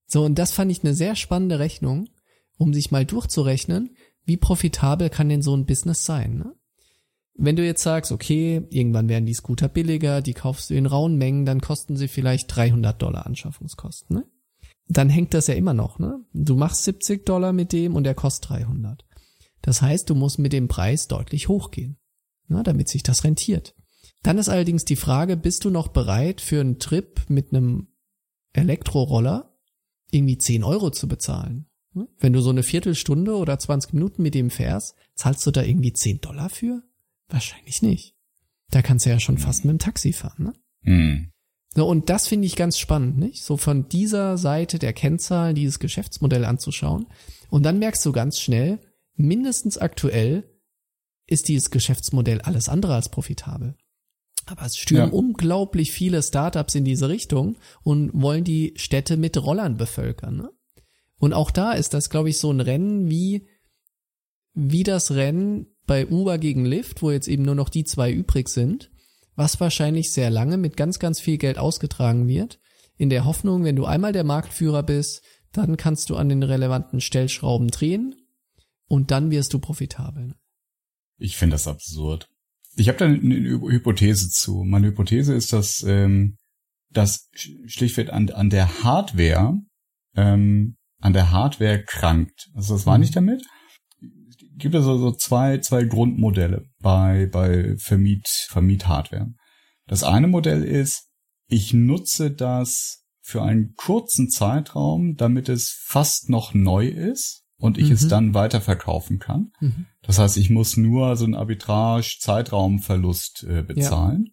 S1: So, und das fand ich eine sehr spannende Rechnung, um sich mal durchzurechnen, wie profitabel kann denn so ein Business sein? Ne? Wenn du jetzt sagst, okay, irgendwann werden die Scooter billiger, die kaufst du in rauen Mengen, dann kosten sie vielleicht 300 Dollar Anschaffungskosten. Ne? Dann hängt das ja immer noch. Ne? Du machst 70 Dollar mit dem und der kostet 300. Das heißt, du musst mit dem Preis deutlich hochgehen, ne, damit sich das rentiert. Dann ist allerdings die Frage, bist du noch bereit für einen Trip mit einem Elektroroller irgendwie 10 Euro zu bezahlen? Hm? Wenn du so eine Viertelstunde oder 20 Minuten mit dem fährst, zahlst du da irgendwie 10 Dollar für? Wahrscheinlich nicht. Da kannst du ja schon fast mit dem Taxi fahren, ne? Mhm. So, und das finde ich ganz spannend, nicht? So von dieser Seite der Kennzahlen dieses Geschäftsmodell anzuschauen. Und dann merkst du ganz schnell, mindestens aktuell ist dieses Geschäftsmodell alles andere als profitabel. Aber es stürmen ja. unglaublich viele Startups in diese Richtung und wollen die Städte mit Rollern bevölkern. Ne? Und auch da ist das, glaube ich, so ein Rennen wie, wie das Rennen bei Uber gegen Lyft, wo jetzt eben nur noch die zwei übrig sind, was wahrscheinlich sehr lange mit ganz, ganz viel Geld ausgetragen wird, in der Hoffnung, wenn du einmal der Marktführer bist, dann kannst du an den relevanten Stellschrauben drehen und dann wirst du profitabel.
S2: Ich finde das absurd. Ich habe da eine Hypothese zu. Meine Hypothese ist, dass ähm, das schlichtweg an, an der Hardware ähm, an der Hardware krankt. Also das war mhm. nicht damit. Es gibt also so zwei, zwei Grundmodelle bei, bei Vermiet, Vermiet-Hardware. Das eine Modell ist, ich nutze das für einen kurzen Zeitraum, damit es fast noch neu ist und ich mhm. es dann weiterverkaufen kann. Mhm. Das heißt, ich muss nur so einen Arbitrage-Zeitraumverlust äh, bezahlen. Ja.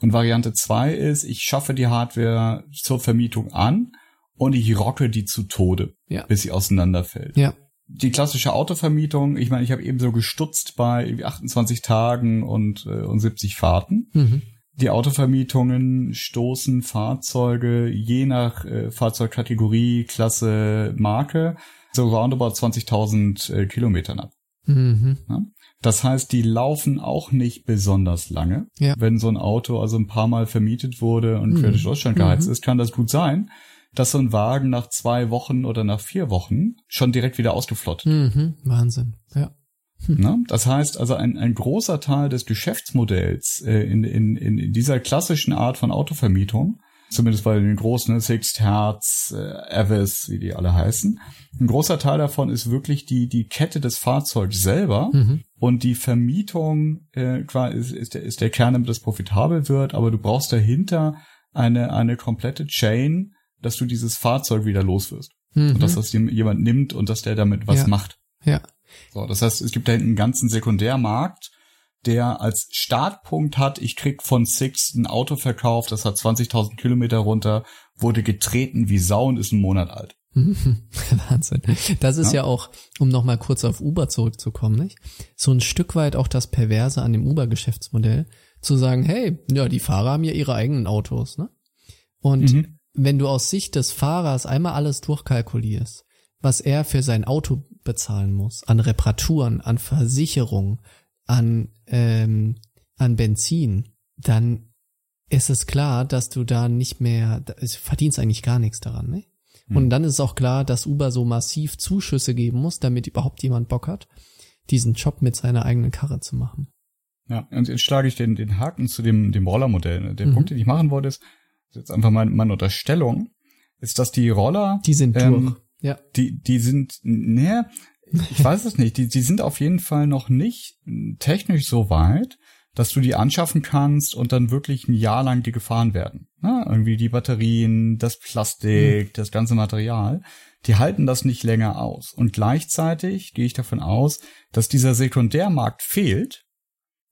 S2: Und Variante zwei ist, ich schaffe die Hardware zur Vermietung an und ich rocke die zu Tode, ja. bis sie auseinanderfällt.
S1: Ja.
S2: Die klassische Autovermietung, ich meine, ich habe eben so gestutzt bei 28 Tagen und, äh, und 70 Fahrten. Mhm. Die Autovermietungen stoßen Fahrzeuge je nach äh, Fahrzeugkategorie, Klasse, Marke so roundabout 20.000 äh, Kilometern ab. Mhm. Ja? Das heißt, die laufen auch nicht besonders lange. Ja. Wenn so ein Auto also ein paar Mal vermietet wurde und mhm. quer durch Deutschland geheizt mhm. ist, kann das gut sein, dass so ein Wagen nach zwei Wochen oder nach vier Wochen schon direkt wieder ausgeflottet.
S1: Mhm. Wahnsinn, ja.
S2: Hm. Na, das heißt also ein, ein großer Teil des Geschäftsmodells äh, in, in, in dieser klassischen Art von Autovermietung Zumindest bei den großen, ne, Sixt, Herz, äh, Avis, wie die alle heißen. Ein großer Teil davon ist wirklich die, die Kette des Fahrzeugs selber. Mhm. Und die Vermietung äh, ist, ist, der, ist der Kern, damit das profitabel wird. Aber du brauchst dahinter eine, eine komplette Chain, dass du dieses Fahrzeug wieder los wirst. Mhm. Und dass das jemand nimmt und dass der damit was
S1: ja.
S2: macht.
S1: Ja.
S2: So, das heißt, es gibt da hinten einen ganzen Sekundärmarkt, der als Startpunkt hat, ich krieg von Six ein Auto verkauft, das hat 20.000 Kilometer runter, wurde getreten wie Sau und ist ein Monat alt.
S1: Wahnsinn. Das ist ja, ja auch, um nochmal kurz auf Uber zurückzukommen, nicht? So ein Stück weit auch das Perverse an dem Uber-Geschäftsmodell, zu sagen, hey, ja, die Fahrer haben ja ihre eigenen Autos, ne? Und mhm. Wenn du aus Sicht des Fahrers einmal alles durchkalkulierst, was er für sein Auto bezahlen muss, an Reparaturen, an Versicherung, an, ähm, an Benzin, dann ist es klar, dass du da nicht mehr, verdienst eigentlich gar nichts daran, ne? Und hm. dann ist auch klar, dass Uber so massiv Zuschüsse geben muss, damit überhaupt jemand Bock hat, diesen Job mit seiner eigenen Karre zu machen.
S2: Ja, und jetzt schlage ich den, den Haken zu dem, dem Rollermodell. Der mhm. Punkt, den ich machen wollte, ist, jetzt einfach meine, meine Unterstellung, ist, dass die Roller.
S1: Die sind ähm, durch. Ja.
S2: Die, die sind, ne, ich weiß es nicht. Die, die sind auf jeden Fall noch nicht technisch so weit, dass du die anschaffen kannst und dann wirklich ein Jahr lang die gefahren werden. Na, irgendwie die Batterien, das Plastik, mhm. das ganze Material, die halten das nicht länger aus. Und gleichzeitig gehe ich davon aus, dass dieser Sekundärmarkt fehlt,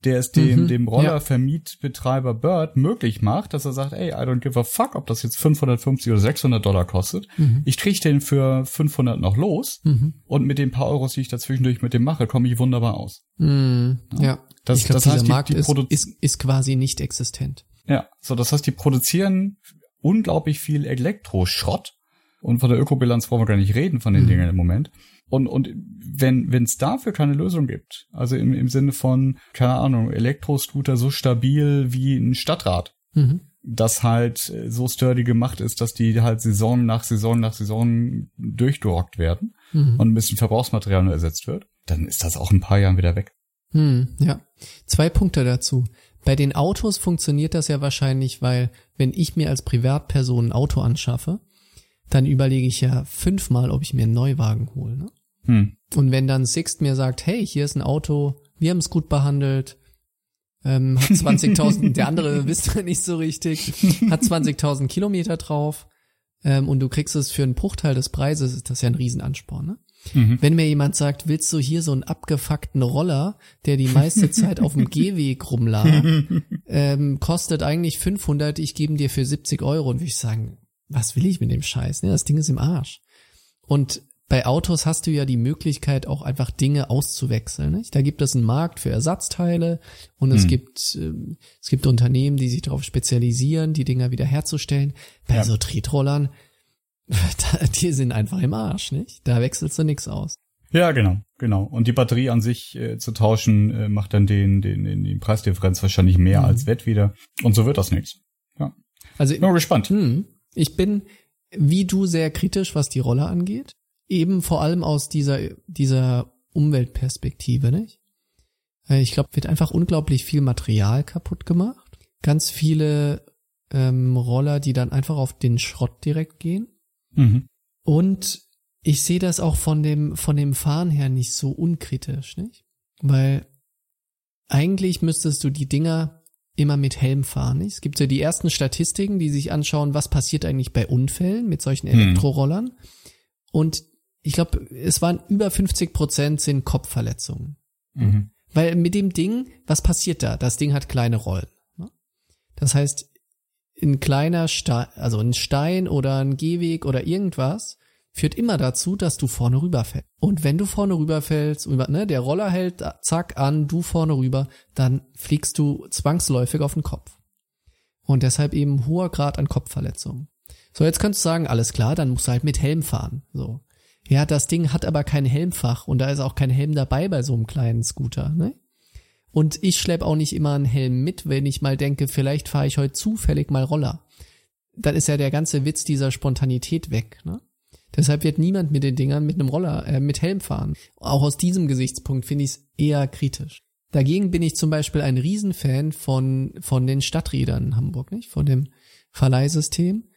S2: der es dem, mhm, dem Rollervermietbetreiber Bird möglich macht, dass er sagt, ey, I don't give a fuck, ob das jetzt 550 oder 600 Dollar kostet. Mhm. Ich kriege den für 500 noch los mhm. und mit den paar Euros, die ich dazwischendurch mit dem mache, komme ich wunderbar aus.
S1: Mhm. Ja. ja.
S2: Das,
S1: ich glaub,
S2: das
S1: dieser heißt, die, Markt die ist, ist, ist quasi nicht existent.
S2: Ja, so das heißt, die produzieren unglaublich viel Elektroschrott und von der Ökobilanz wollen wir gar nicht reden von den mhm. Dingen im Moment. Und, und wenn wenn es dafür keine Lösung gibt, also im, im Sinne von, keine Ahnung, Elektroscooter so stabil wie ein Stadtrad, mhm. das halt äh, so sturdy gemacht ist, dass die halt Saison nach Saison nach Saison durchgerockt werden mhm. und ein bisschen Verbrauchsmaterial nur ersetzt wird, dann ist das auch ein paar Jahren wieder weg.
S1: Hm, ja. Zwei Punkte dazu. Bei den Autos funktioniert das ja wahrscheinlich, weil wenn ich mir als Privatperson ein Auto anschaffe, dann überlege ich ja fünfmal, ob ich mir einen Neuwagen hole. Ne? Hm. Und wenn dann Sixt mir sagt, hey, hier ist ein Auto, wir haben es gut behandelt, ähm, hat 20.000, der andere wisst ihr nicht so richtig, hat 20.000 Kilometer drauf ähm, und du kriegst es für einen Bruchteil des Preises, ist das ja ein Riesenansporn. Ne? Mhm. Wenn mir jemand sagt, willst du hier so einen abgefuckten Roller, der die meiste Zeit auf dem Gehweg rumlag, ähm, kostet eigentlich 500, ich gebe dir für 70 Euro und würde ich sagen, was will ich mit dem Scheiß? Ne, das Ding ist im Arsch. Und bei Autos hast du ja die Möglichkeit, auch einfach Dinge auszuwechseln. Nicht? Da gibt es einen Markt für Ersatzteile und es hm. gibt äh, es gibt Unternehmen, die sich darauf spezialisieren, die Dinger wieder herzustellen. Bei ja. so Tretrollern, die sind einfach im Arsch, nicht? Da wechselst du nix aus.
S2: Ja, genau, genau. Und die Batterie an sich äh, zu tauschen, äh, macht dann den, den, den, den Preisdifferenz wahrscheinlich mehr mhm. als Wett wieder. Und so wird das nichts. Ja.
S1: Also
S2: nur gespannt. Mh, hm.
S1: Ich bin wie du sehr kritisch, was die Rolle angeht. Eben vor allem aus dieser, dieser Umweltperspektive, nicht? Äh, ich glaube, wird einfach unglaublich viel Material kaputt gemacht. Ganz viele ähm, Roller, die dann einfach auf den Schrott direkt gehen. Mhm. Und ich sehe das auch von dem, von dem Fahren her nicht so unkritisch, nicht? Weil eigentlich müsstest du die Dinger immer mit Helm fahren. Es gibt ja die ersten Statistiken, die sich anschauen, was passiert eigentlich bei Unfällen mit solchen
S2: Hm.
S1: Elektrorollern. Und ich glaube, es waren über 50 Prozent sind Kopfverletzungen.
S2: Mhm.
S1: Weil mit dem Ding, was passiert da? Das Ding hat kleine Rollen. Ne? Das heißt, ein kleiner Stein, also ein Stein oder ein Gehweg oder irgendwas führt immer dazu, dass du vorne rüberfällst. Und wenn du vorne rüberfällst, über, ne, der Roller hält zack an, du vorne rüber, dann fliegst du zwangsläufig auf den Kopf. Und deshalb eben hoher Grad an Kopfverletzungen. So, jetzt könntest du sagen, alles klar, dann musst du halt mit Helm fahren. So. Ja, das Ding hat aber kein Helmfach und da ist auch kein Helm dabei bei so einem kleinen Scooter, ne? Und ich schlepp auch nicht immer einen Helm mit, wenn ich mal denke, vielleicht fahre ich heute zufällig mal Roller. Dann ist ja der ganze Witz dieser Spontanität weg, ne? Deshalb wird niemand mit den Dingern mit einem Roller, äh, mit Helm fahren. Auch aus diesem Gesichtspunkt finde ich es eher kritisch. Dagegen bin ich zum Beispiel ein Riesenfan von, von den Stadträdern in Hamburg, nicht? Von dem Verleihsystem.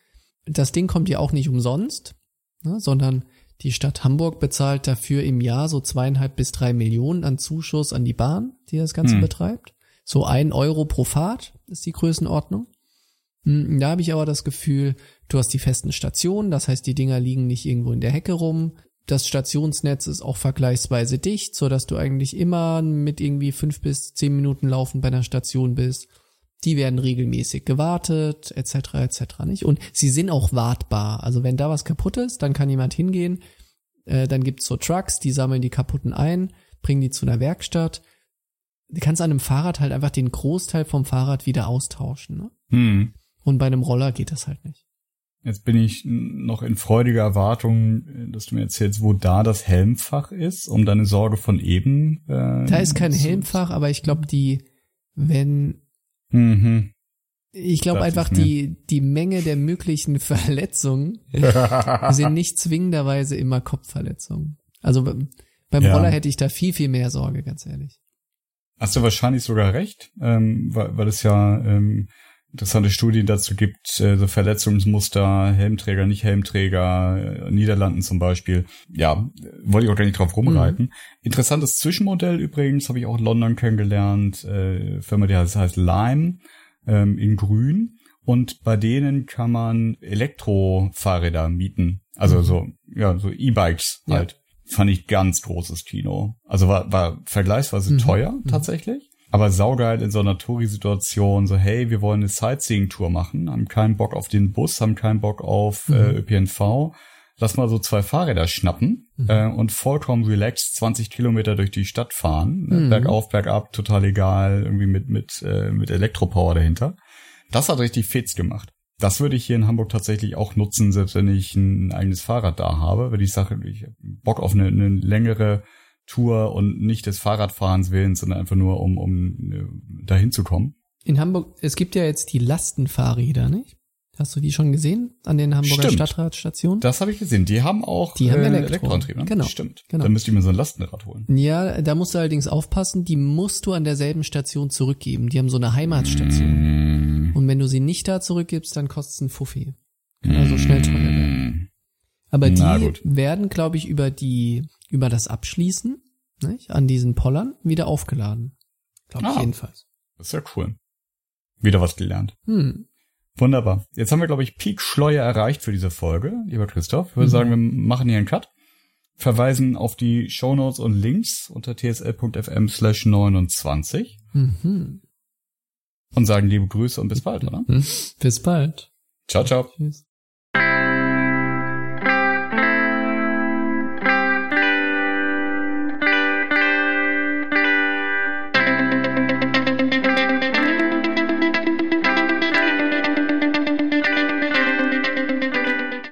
S1: Das Ding kommt ja auch nicht umsonst, ne? sondern die Stadt Hamburg bezahlt dafür im Jahr so zweieinhalb bis drei Millionen an Zuschuss an die Bahn, die das Ganze
S2: Hm.
S1: betreibt. So ein Euro pro Fahrt ist die Größenordnung. Hm, Da habe ich aber das Gefühl, du hast die festen Stationen, das heißt, die Dinger liegen nicht irgendwo in der Hecke rum. Das Stationsnetz ist auch vergleichsweise dicht, so dass du eigentlich immer mit irgendwie fünf bis zehn Minuten Laufen bei einer Station bist. Die werden regelmäßig gewartet, etc. etc. nicht? Und sie sind auch wartbar. Also wenn da was kaputt ist, dann kann jemand hingehen. Äh, dann gibt's so Trucks, die sammeln die kaputten ein, bringen die zu einer Werkstatt. Du kannst an einem Fahrrad halt einfach den Großteil vom Fahrrad wieder austauschen. Ne?
S2: Hm.
S1: Und bei einem Roller geht das halt nicht.
S2: Jetzt bin ich noch in freudiger Erwartung, dass du mir erzählst, wo da das Helmfach ist, um deine Sorge von eben. Äh,
S1: Da ist kein Helmfach, aber ich glaube, die, wenn,
S2: Mhm.
S1: ich glaube einfach
S2: ich
S1: die, die Menge der möglichen Verletzungen sind nicht zwingenderweise immer Kopfverletzungen. Also beim beim
S2: Ja.
S1: Roller hätte ich da viel, viel mehr Sorge, ganz ehrlich.
S2: Hast du wahrscheinlich sogar recht, ähm, weil, weil es ja ähm, interessante Studien dazu gibt, äh, so Verletzungsmuster, Helmträger, nicht Helmträger, äh, Niederlanden zum Beispiel. Ja, wollte ich auch gar nicht drauf rumreiten.
S1: Mhm.
S2: Interessantes Zwischenmodell übrigens, habe ich auch in London kennengelernt, äh, Firma, die heißt, heißt Lime, ähm, in grün. Und bei denen kann man Elektrofahrräder mieten. Also
S1: Mhm.
S2: so, ja, so E-Bikes
S1: Ja.
S2: halt. Fand ich ganz großes Kino. Also war, war vergleichsweise
S1: Mhm.
S2: teuer,
S1: Mhm.
S2: tatsächlich. Aber saugeil in so einer Touri-Situation, so hey, wir wollen eine Sightseeing-Tour machen, haben keinen Bock auf den Bus, haben keinen Bock auf
S1: Mhm.
S2: äh, ÖPNV. Lass mal so zwei Fahrräder schnappen
S1: Mhm.
S2: äh, und vollkommen relaxed 20 Kilometer durch die Stadt fahren. Ne?
S1: Mhm.
S2: Bergauf, bergab, total egal, irgendwie mit, mit, äh, mit Elektropower dahinter. Das hat richtig Fetz gemacht. Das würde ich hier in Hamburg tatsächlich auch nutzen, selbst wenn ich ein eigenes Fahrrad da habe, weil ich sage, ich hab Bock auf eine, eine längere Tour und nicht des Fahrradfahrens willens, sondern einfach nur, um, um äh, dahin zu kommen.
S1: In Hamburg, es gibt ja jetzt die Lastenfahrräder, nicht? Hast du die schon gesehen an den Hamburger
S2: Stimmt.
S1: Stadtratstationen?
S2: Das habe ich gesehen. Die haben auch
S1: Die haben
S2: äh,
S1: Elektro.
S2: Elektroantrieb. Ne?
S1: Genau.
S2: Stimmt.
S1: Genau.
S2: Dann müsste ich mir so ein Lastenrad holen.
S1: Ja, da musst du allerdings aufpassen, die musst du an derselben Station zurückgeben. Die haben so eine Heimatstation.
S2: Mm.
S1: Und wenn du sie nicht da zurückgibst, dann kostet es ein Fuffi. Kann also schnell teuer werden. Aber
S2: Na
S1: die
S2: gut.
S1: werden, glaube ich, über die, über das Abschließen, nicht, an diesen Pollern wieder aufgeladen. Glaube ich
S2: Ah.
S1: jedenfalls.
S2: Das ist ja cool. Wieder was gelernt.
S1: Hm.
S2: Wunderbar. Jetzt haben wir, glaube ich, Peak Schleuer erreicht für diese Folge, lieber Christoph. Ich würde
S1: Mhm.
S2: sagen, wir machen hier einen Cut. Verweisen auf die Shownotes und Links unter tsl.fm slash 29
S1: Mhm.
S2: und sagen liebe Grüße und bis bald, oder?
S1: Hm. Bis bald.
S2: Ciao, ciao.
S1: Tschüss.